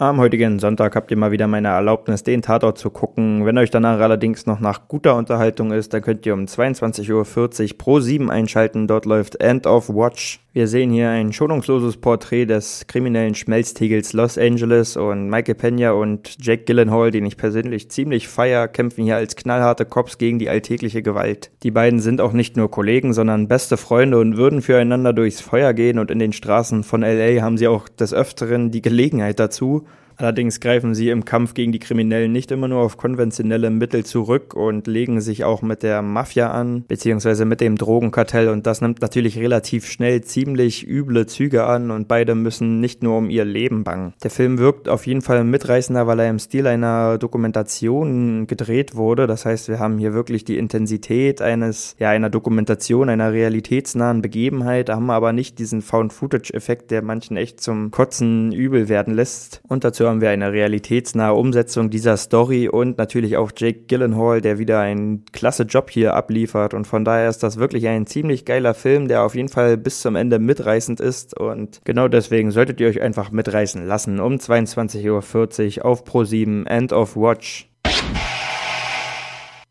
Am heutigen Sonntag habt ihr mal wieder meine Erlaubnis, den Tatort zu gucken. Wenn euch danach allerdings noch nach guter Unterhaltung ist, dann könnt ihr um 22.40 Uhr pro 7 einschalten. Dort läuft End of Watch. Wir sehen hier ein schonungsloses Porträt des kriminellen Schmelztiegels Los Angeles und Michael Pena und Jack Gyllenhaal, den ich persönlich ziemlich feier, kämpfen hier als knallharte Cops gegen die alltägliche Gewalt. Die beiden sind auch nicht nur Kollegen, sondern beste Freunde und würden füreinander durchs Feuer gehen und in den Straßen von LA haben sie auch des Öfteren die Gelegenheit dazu. Allerdings greifen sie im Kampf gegen die Kriminellen nicht immer nur auf konventionelle Mittel zurück und legen sich auch mit der Mafia an, beziehungsweise mit dem Drogenkartell und das nimmt natürlich relativ schnell ziemlich üble Züge an und beide müssen nicht nur um ihr Leben bangen. Der Film wirkt auf jeden Fall mitreißender, weil er im Stil einer Dokumentation gedreht wurde. Das heißt, wir haben hier wirklich die Intensität eines, ja, einer Dokumentation, einer realitätsnahen Begebenheit, haben aber nicht diesen Found-Footage-Effekt, der manchen echt zum Kotzen übel werden lässt. Und dazu haben wir eine realitätsnahe Umsetzung dieser Story und natürlich auch Jake Gyllenhaal, der wieder einen klasse Job hier abliefert. Und von daher ist das wirklich ein ziemlich geiler Film, der auf jeden Fall bis zum Ende mitreißend ist. Und genau deswegen solltet ihr euch einfach mitreißen lassen. Um 22.40 Uhr auf Pro7 End of Watch.